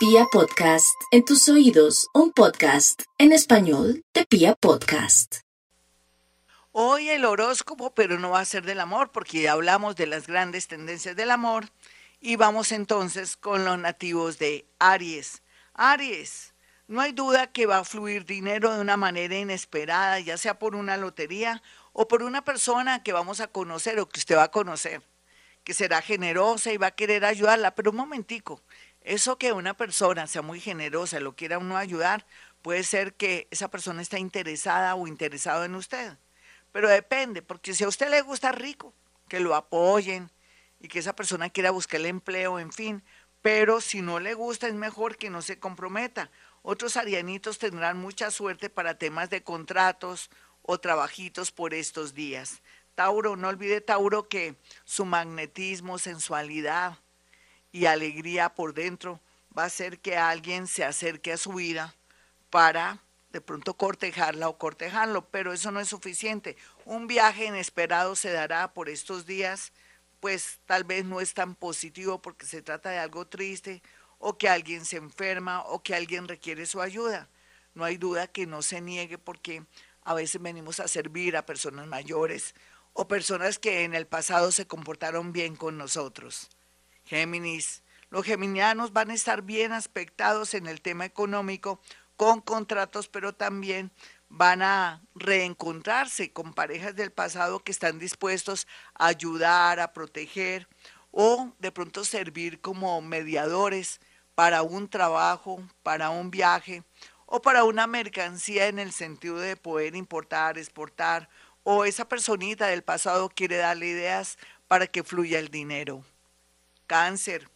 Pia Podcast, en tus oídos, un podcast en español de Pia Podcast. Hoy el horóscopo, pero no va a ser del amor, porque ya hablamos de las grandes tendencias del amor. Y vamos entonces con los nativos de Aries. Aries, no hay duda que va a fluir dinero de una manera inesperada, ya sea por una lotería o por una persona que vamos a conocer o que usted va a conocer, que será generosa y va a querer ayudarla. Pero un momentico, eso que una persona sea muy generosa lo quiera uno ayudar, puede ser que esa persona está interesada o interesado en usted. Pero depende, porque si a usted le gusta rico, que lo apoyen y que esa persona quiera buscar el empleo, en fin. Pero si no le gusta, es mejor que no se comprometa. Otros arianitos tendrán mucha suerte para temas de contratos o trabajitos por estos días. Tauro, no olvide Tauro que su magnetismo, sensualidad, y alegría por dentro va a hacer que alguien se acerque a su vida para de pronto cortejarla o cortejarlo, pero eso no es suficiente. Un viaje inesperado se dará por estos días, pues tal vez no es tan positivo porque se trata de algo triste o que alguien se enferma o que alguien requiere su ayuda. No hay duda que no se niegue porque a veces venimos a servir a personas mayores o personas que en el pasado se comportaron bien con nosotros. Géminis. Los geminianos van a estar bien aspectados en el tema económico con contratos, pero también van a reencontrarse con parejas del pasado que están dispuestos a ayudar, a proteger o de pronto servir como mediadores para un trabajo, para un viaje o para una mercancía en el sentido de poder importar, exportar o esa personita del pasado quiere darle ideas para que fluya el dinero cáncer.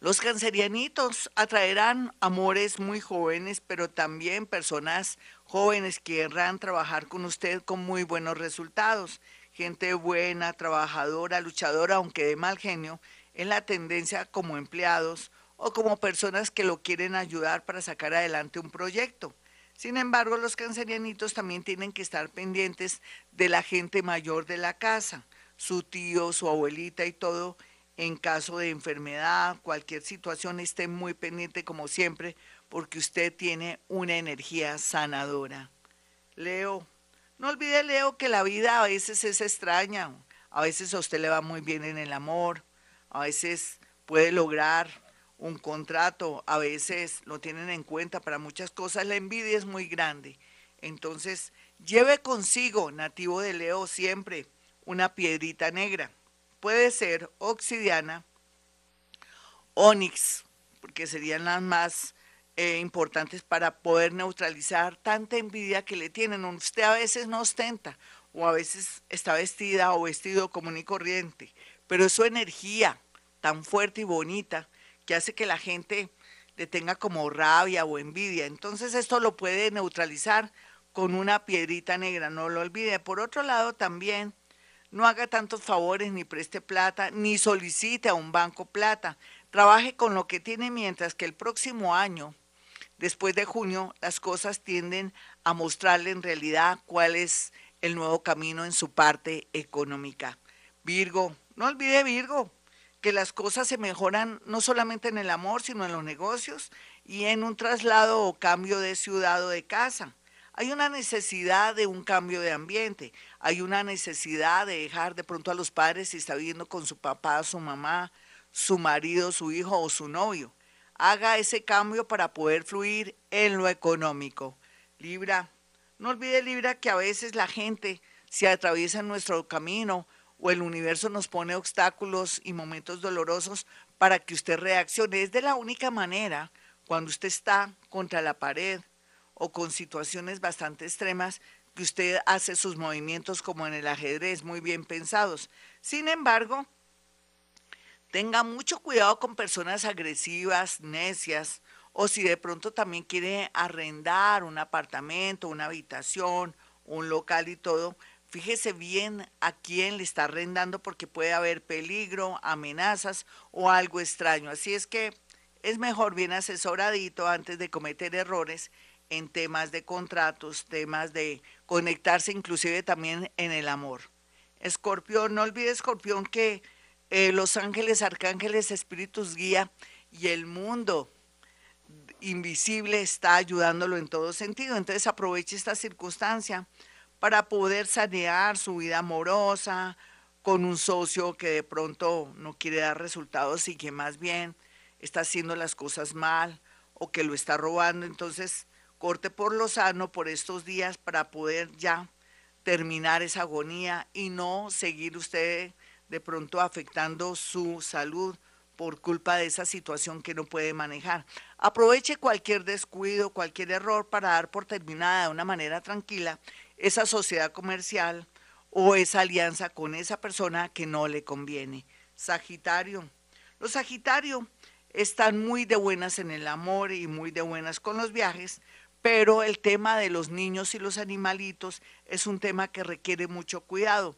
Los cancerianitos atraerán amores muy jóvenes, pero también personas jóvenes que querrán trabajar con usted con muy buenos resultados. Gente buena, trabajadora, luchadora, aunque de mal genio, en la tendencia como empleados o como personas que lo quieren ayudar para sacar adelante un proyecto. Sin embargo, los cancerianitos también tienen que estar pendientes de la gente mayor de la casa, su tío, su abuelita y todo, en caso de enfermedad, cualquier situación, esté muy pendiente como siempre, porque usted tiene una energía sanadora. Leo, no olvide, Leo, que la vida a veces es extraña. A veces a usted le va muy bien en el amor, a veces puede lograr un contrato, a veces lo tienen en cuenta para muchas cosas. La envidia es muy grande. Entonces, lleve consigo, nativo de Leo, siempre una piedrita negra puede ser obsidiana, onix, porque serían las más eh, importantes para poder neutralizar tanta envidia que le tienen. Usted a veces no ostenta o a veces está vestida o vestido común y corriente, pero es su energía tan fuerte y bonita que hace que la gente le tenga como rabia o envidia. Entonces esto lo puede neutralizar con una piedrita negra, no lo olvide. Por otro lado, también no haga tantos favores, ni preste plata, ni solicite a un banco plata. Trabaje con lo que tiene mientras que el próximo año, después de junio, las cosas tienden a mostrarle en realidad cuál es el nuevo camino en su parte económica. Virgo, no olvide Virgo, que las cosas se mejoran no solamente en el amor, sino en los negocios y en un traslado o cambio de ciudad o de casa. Hay una necesidad de un cambio de ambiente, hay una necesidad de dejar de pronto a los padres si está viviendo con su papá, su mamá, su marido, su hijo o su novio. Haga ese cambio para poder fluir en lo económico. Libra, no olvide Libra que a veces la gente se atraviesa en nuestro camino o el universo nos pone obstáculos y momentos dolorosos para que usted reaccione. Es de la única manera cuando usted está contra la pared o con situaciones bastante extremas que usted hace sus movimientos como en el ajedrez, muy bien pensados. Sin embargo, tenga mucho cuidado con personas agresivas, necias, o si de pronto también quiere arrendar un apartamento, una habitación, un local y todo, fíjese bien a quién le está arrendando porque puede haber peligro, amenazas o algo extraño. Así es que es mejor bien asesoradito antes de cometer errores en temas de contratos, temas de conectarse inclusive también en el amor. Escorpión, no olvide Escorpión que eh, los ángeles, arcángeles, espíritus guía y el mundo invisible está ayudándolo en todo sentido. Entonces aproveche esta circunstancia para poder sanear su vida amorosa con un socio que de pronto no quiere dar resultados y que más bien está haciendo las cosas mal o que lo está robando. Entonces corte por lo sano por estos días para poder ya terminar esa agonía y no seguir usted de pronto afectando su salud por culpa de esa situación que no puede manejar. Aproveche cualquier descuido, cualquier error para dar por terminada de una manera tranquila esa sociedad comercial o esa alianza con esa persona que no le conviene. Sagitario. Los Sagitario están muy de buenas en el amor y muy de buenas con los viajes, pero el tema de los niños y los animalitos es un tema que requiere mucho cuidado.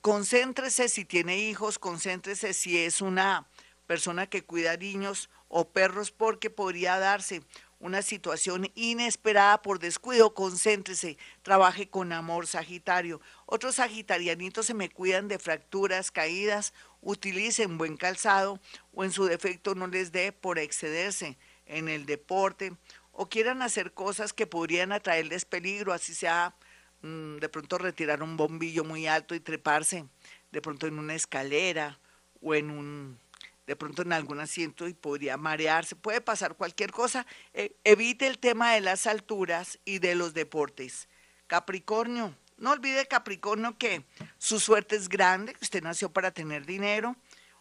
Concéntrese si tiene hijos, concéntrese si es una persona que cuida niños o perros porque podría darse una situación inesperada por descuido, concéntrese, trabaje con amor, Sagitario. Otros sagitarianitos se me cuidan de fracturas, caídas, utilicen buen calzado o en su defecto no les dé por excederse en el deporte o quieran hacer cosas que podrían atraerles peligro, así sea mm, de pronto retirar un bombillo muy alto y treparse de pronto en una escalera o en un de pronto en algún asiento y podría marearse, puede pasar cualquier cosa. E, evite el tema de las alturas y de los deportes. Capricornio, no olvide Capricornio que su suerte es grande, que usted nació para tener dinero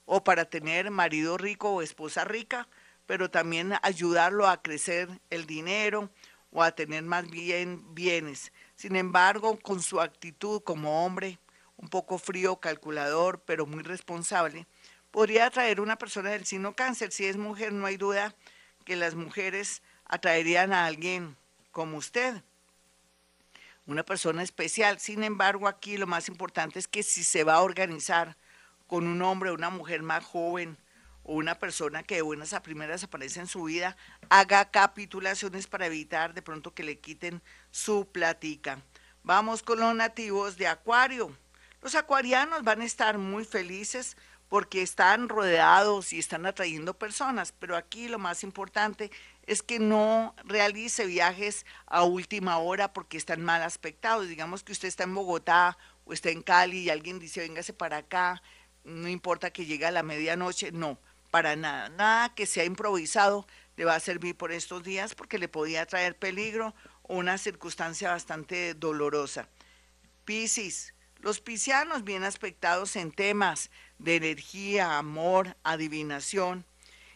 o para tener marido rico o esposa rica pero también ayudarlo a crecer el dinero o a tener más bien bienes. Sin embargo, con su actitud como hombre, un poco frío, calculador, pero muy responsable, podría atraer una persona del signo cáncer. Si es mujer, no hay duda que las mujeres atraerían a alguien como usted, una persona especial. Sin embargo, aquí lo más importante es que si se va a organizar con un hombre o una mujer más joven, una persona que de buenas a primeras aparece en su vida haga capitulaciones para evitar de pronto que le quiten su platica. Vamos con los nativos de Acuario. Los acuarianos van a estar muy felices porque están rodeados y están atrayendo personas, pero aquí lo más importante es que no realice viajes a última hora porque están mal aspectados. Digamos que usted está en Bogotá o está en Cali y alguien dice, véngase para acá, no importa que llegue a la medianoche, no para nada. Nada que sea improvisado le va a servir por estos días porque le podía traer peligro o una circunstancia bastante dolorosa. Piscis, los piscianos bien aspectados en temas de energía, amor, adivinación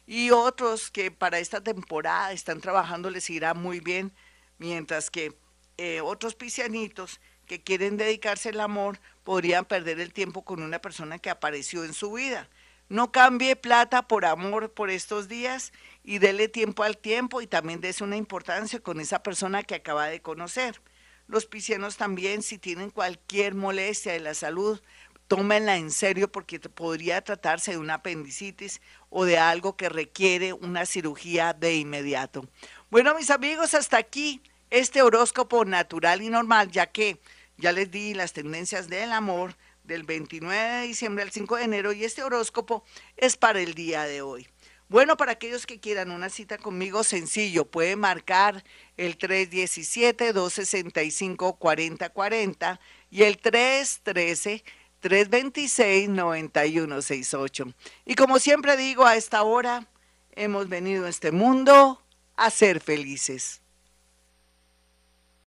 y otros que para esta temporada están trabajando les irá muy bien, mientras que eh, otros piscianitos que quieren dedicarse al amor podrían perder el tiempo con una persona que apareció en su vida. No cambie plata por amor por estos días y dele tiempo al tiempo y también dése una importancia con esa persona que acaba de conocer. Los piscianos también, si tienen cualquier molestia de la salud, tómenla en serio porque podría tratarse de una apendicitis o de algo que requiere una cirugía de inmediato. Bueno, mis amigos, hasta aquí este horóscopo natural y normal, ya que ya les di las tendencias del amor del 29 de diciembre al 5 de enero y este horóscopo es para el día de hoy. Bueno, para aquellos que quieran una cita conmigo, sencillo, puede marcar el 317-265-4040 y el 313-326-9168. Y como siempre digo, a esta hora hemos venido a este mundo a ser felices.